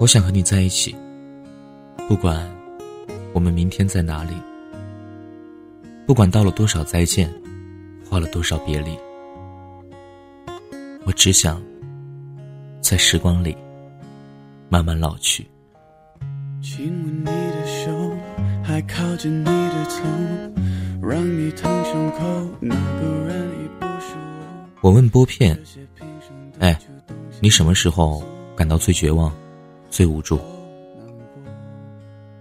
我想和你在一起，不管我们明天在哪里，不管到了多少再见，花了多少别离，我只想在时光里慢慢老去。亲吻你的手，还靠着你的头，让你疼胸口，那个人已不是我。我问拨片，哎，你什么时候感到最绝望？最无助。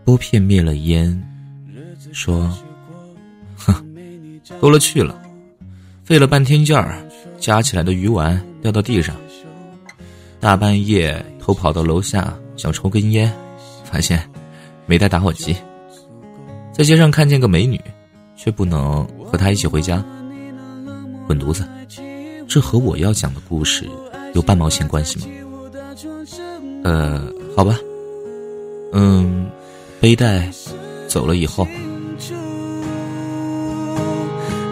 拨片灭了烟，说：“哼，多了去了，费了半天劲儿，夹起来的鱼丸掉到地上。大半夜偷跑到楼下想抽根烟，发现没带打火机。在街上看见个美女，却不能和她一起回家。滚犊子！这和我要讲的故事有半毛钱关系吗？”呃，好吧，嗯，背带走了以后，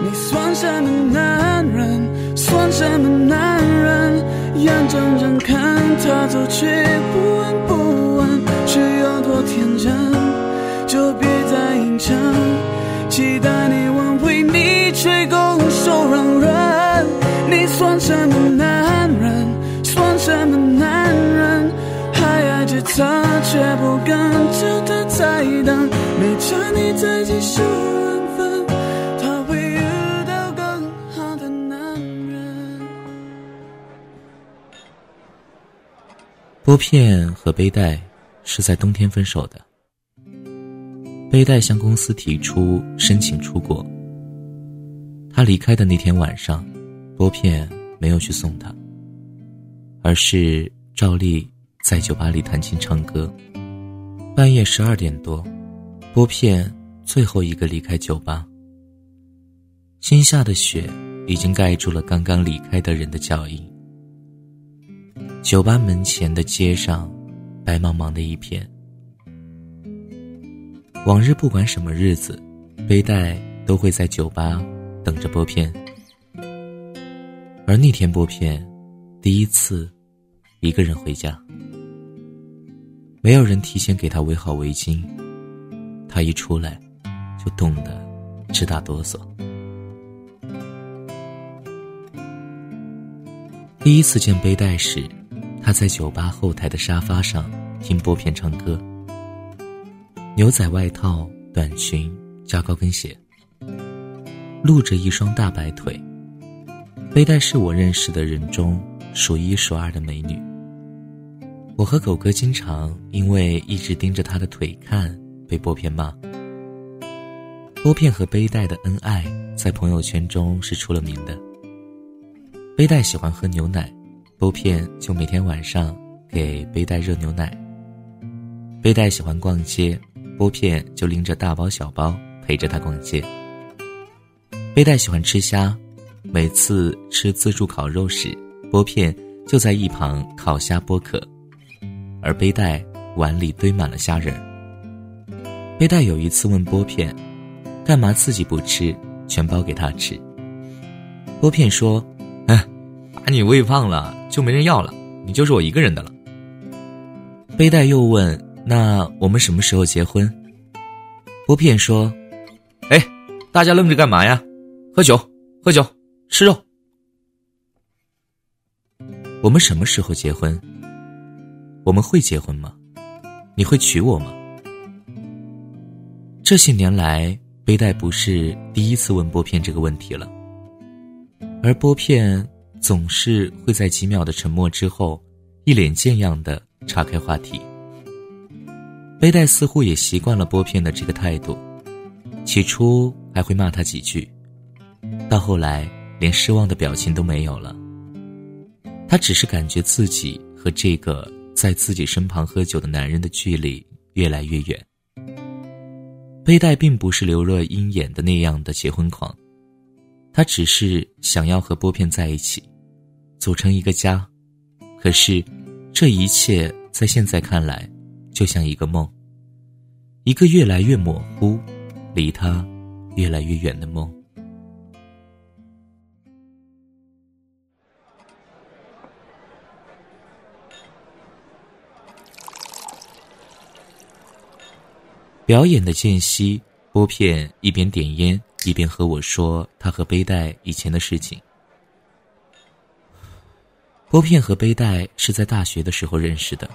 你算什么男人？算什么男人？眼睁睁看他走去，不闻不问，是有多天真？就别再硬撑，期待你吻，为你吹拱手让人。你算什么男人？算什么男人？他，却不跟着他再等。没差你再继续，拨片和背带是在冬天分手的。背带向公司提出申请出国。他离开的那天晚上，拨片没有去送他，而是照例。在酒吧里弹琴唱歌，半夜十二点多，拨片最后一个离开酒吧。新下的雪已经盖住了刚刚离开的人的脚印。酒吧门前的街上，白茫茫的一片。往日不管什么日子，背带都会在酒吧等着拨片，而那天拨片第一次一个人回家。没有人提前给他围好围巾，他一出来，就冻得直打哆嗦。第一次见背带时，他在酒吧后台的沙发上听拨片唱歌，牛仔外套、短裙加高跟鞋，露着一双大白腿。背带是我认识的人中数一数二的美女。我和狗哥经常因为一直盯着他的腿看，被拨片骂。拨片和背带的恩爱在朋友圈中是出了名的。背带喜欢喝牛奶，拨片就每天晚上给背带热牛奶。背带喜欢逛街，拨片就拎着大包小包陪着他逛街。背带喜欢吃虾，每次吃自助烤肉时，拨片就在一旁烤虾剥壳。而背带碗里堆满了虾仁。背带有一次问波片：“干嘛自己不吃，全包给他吃？”波片说：“哎，把你喂胖了，就没人要了，你就是我一个人的了。”背带又问：“那我们什么时候结婚？”波片说：“哎，大家愣着干嘛呀？喝酒，喝酒，吃肉。我们什么时候结婚？”我们会结婚吗？你会娶我吗？这些年来，背带不是第一次问拨片这个问题了，而拨片总是会在几秒的沉默之后，一脸贱样的岔开话题。背带似乎也习惯了拨片的这个态度，起初还会骂他几句，到后来连失望的表情都没有了。他只是感觉自己和这个。在自己身旁喝酒的男人的距离越来越远。背带并不是刘若英演的那样的结婚狂，他只是想要和拨片在一起，组成一个家。可是，这一切在现在看来，就像一个梦，一个越来越模糊，离他越来越远的梦。表演的间隙，拨片一边点烟一边和我说他和背带以前的事情。拨片和背带是在大学的时候认识的。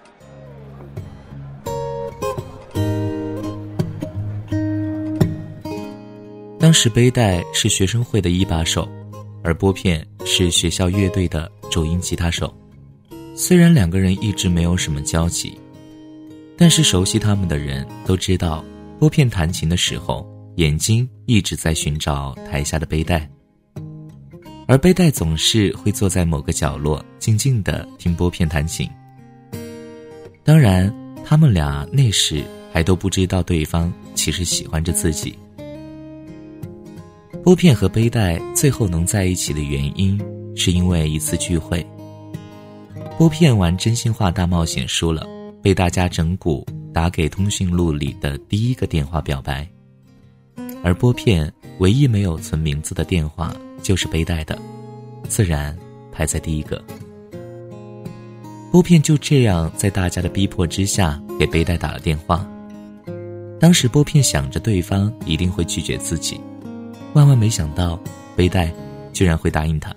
当时背带是学生会的一把手，而拨片是学校乐队的主音吉他手。虽然两个人一直没有什么交集。但是熟悉他们的人都知道，拨片弹琴的时候，眼睛一直在寻找台下的背带，而背带总是会坐在某个角落，静静的听拨片弹琴。当然，他们俩那时还都不知道对方其实喜欢着自己。拨片和背带最后能在一起的原因，是因为一次聚会，拨片玩真心话大冒险输了。被大家整蛊，打给通讯录里的第一个电话表白，而拨片唯一没有存名字的电话就是背带的，自然排在第一个。拨片就这样在大家的逼迫之下给背带打了电话。当时拨片想着对方一定会拒绝自己，万万没想到背带居然会答应他。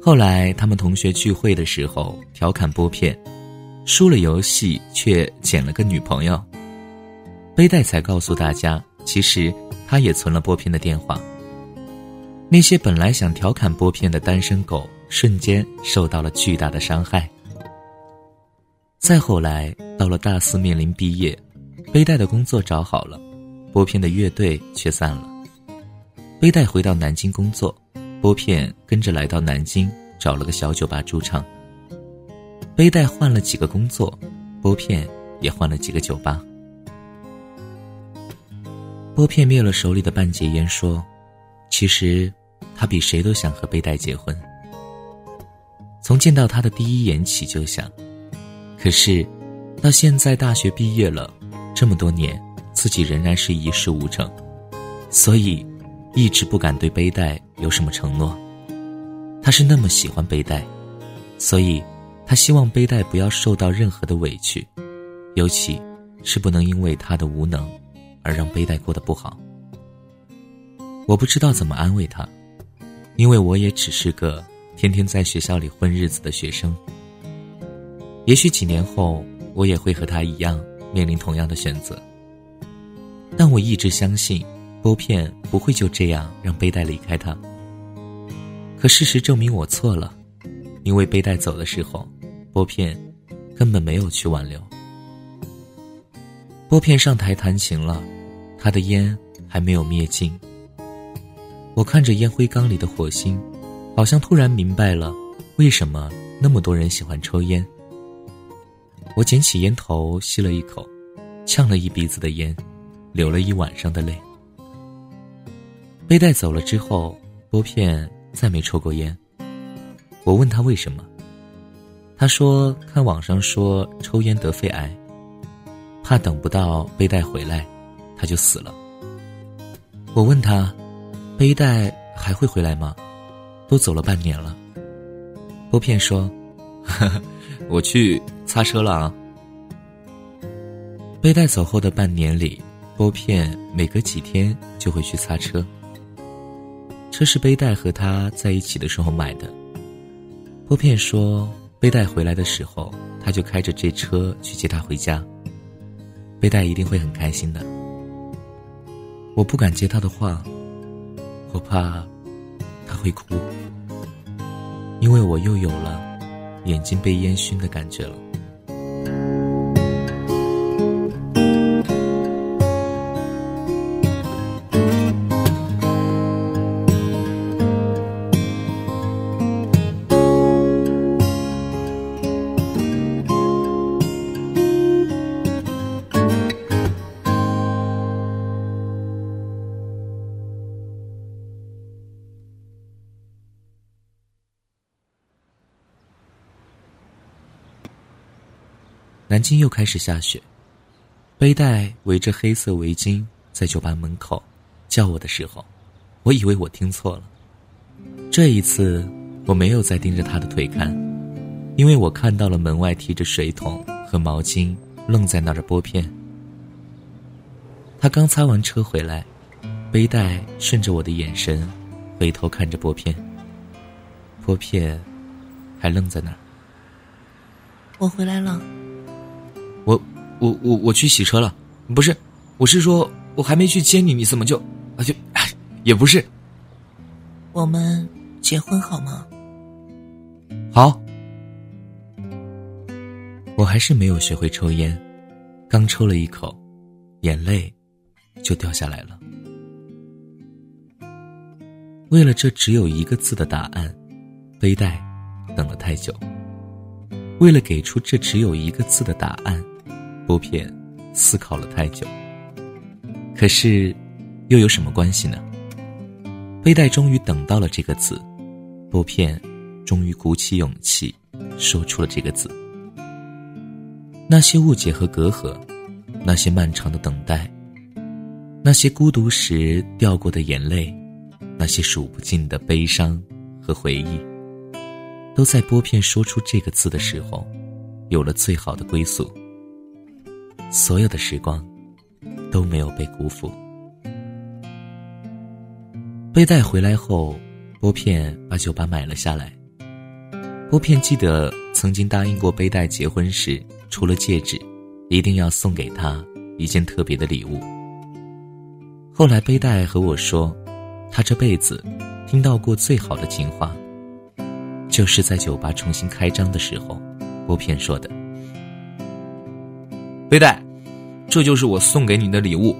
后来他们同学聚会的时候调侃拨片。输了游戏却捡了个女朋友，背带才告诉大家，其实他也存了拨片的电话。那些本来想调侃拨片的单身狗，瞬间受到了巨大的伤害。再后来，到了大四面临毕业，背带的工作找好了，拨片的乐队却散了。背带回到南京工作，拨片跟着来到南京，找了个小酒吧驻唱。背带换了几个工作，拨片也换了几个酒吧。拨片灭了手里的半截烟，说：“其实，他比谁都想和背带结婚。从见到他的第一眼起就想，可是，到现在大学毕业了，这么多年，自己仍然是一事无成，所以，一直不敢对背带有什么承诺。他是那么喜欢背带，所以。”他希望背带不要受到任何的委屈，尤其是不能因为他的无能而让背带过得不好。我不知道怎么安慰他，因为我也只是个天天在学校里混日子的学生。也许几年后我也会和他一样面临同样的选择，但我一直相信，拨片不会就这样让背带离开他。可事实证明我错了。因为背带走的时候，拨片根本没有去挽留。拨片上台弹琴了，他的烟还没有灭尽。我看着烟灰缸里的火星，好像突然明白了为什么那么多人喜欢抽烟。我捡起烟头吸了一口，呛了一鼻子的烟，流了一晚上的泪。被带走了之后，拨片再没抽过烟。我问他为什么，他说看网上说抽烟得肺癌，怕等不到背带回来，他就死了。我问他，背带还会回来吗？都走了半年了。拨片说，我去擦车了啊。背带走后的半年里，拨片每隔几天就会去擦车。车是背带和他在一起的时候买的。拨片说：“背带回来的时候，他就开着这车去接他回家。背带一定会很开心的。我不敢接他的话，我怕他会哭，因为我又有了眼睛被烟熏的感觉了。”南京又开始下雪，背带围着黑色围巾在酒吧门口叫我的时候，我以为我听错了。这一次我没有再盯着他的腿看，因为我看到了门外提着水桶和毛巾愣在那儿的拨片。他刚擦完车回来，背带顺着我的眼神，回头看着拨片。拨片还愣在那儿。我回来了。我我我我去洗车了，不是，我是说我还没去接你，你怎么就啊就，也不是。我们结婚好吗？好。我还是没有学会抽烟，刚抽了一口，眼泪就掉下来了。为了这只有一个字的答案，背带等了太久。为了给出这只有一个字的答案，拨片思考了太久。可是，又有什么关系呢？背带终于等到了这个字，拨片终于鼓起勇气说出了这个字。那些误解和隔阂，那些漫长的等待，那些孤独时掉过的眼泪，那些数不尽的悲伤和回忆，都在拨片说出这个字的时候，有了最好的归宿。所有的时光都没有被辜负。背带回来后，拨片把酒吧买了下来。拨片记得曾经答应过背带结婚时。除了戒指，一定要送给他一件特别的礼物。后来背带和我说，他这辈子听到过最好的情话，就是在酒吧重新开张的时候，拨片说的。背带，这就是我送给你的礼物。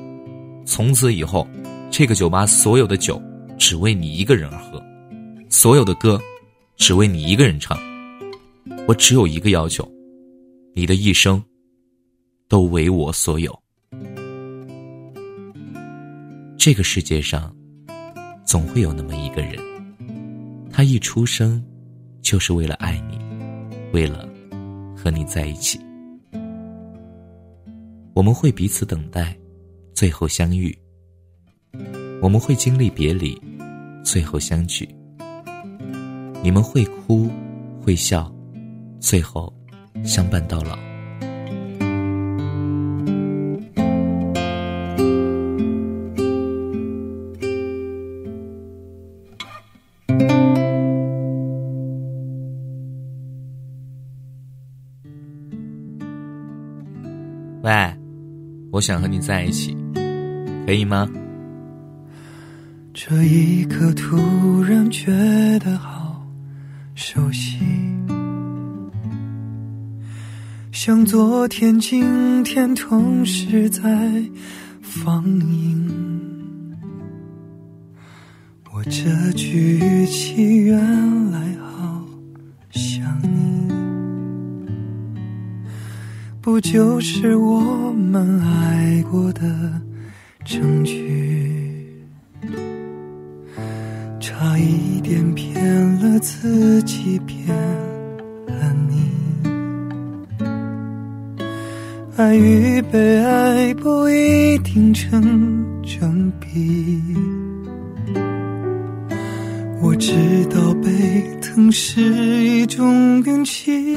从此以后，这个酒吧所有的酒只为你一个人而喝，所有的歌只为你一个人唱。我只有一个要求。你的一生，都为我所有。这个世界上，总会有那么一个人，他一出生，就是为了爱你，为了和你在一起。我们会彼此等待，最后相遇；我们会经历别离，最后相聚。你们会哭，会笑，最后。相伴到老。想和你在一起，可以吗？这一刻突然觉得好熟悉。像昨天、今天同时在放映，我这句语气原来不就是我们爱过的证据？差一点骗了自己，骗了你。爱与被爱不一定成正比，我知道被疼是一种运气，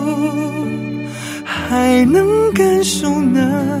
还能感受呢。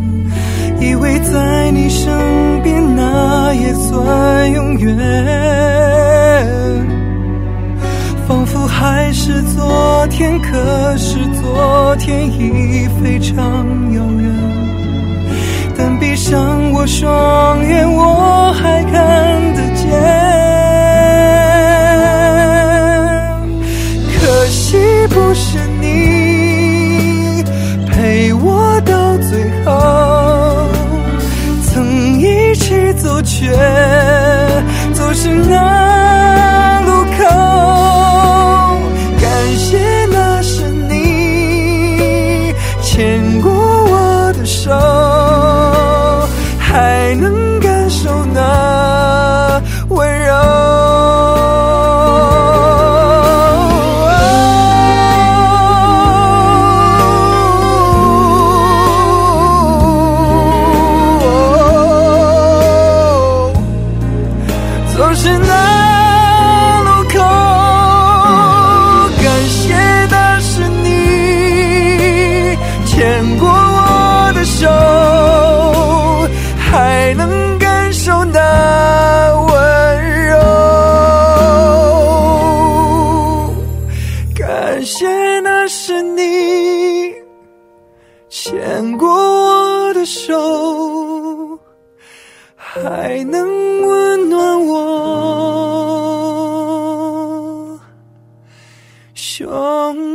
以为在你身边，那也算永远。仿佛还是昨天，可是昨天已非常遥远。但闭上我感谢那是你牵过我的手，还能温暖我胸。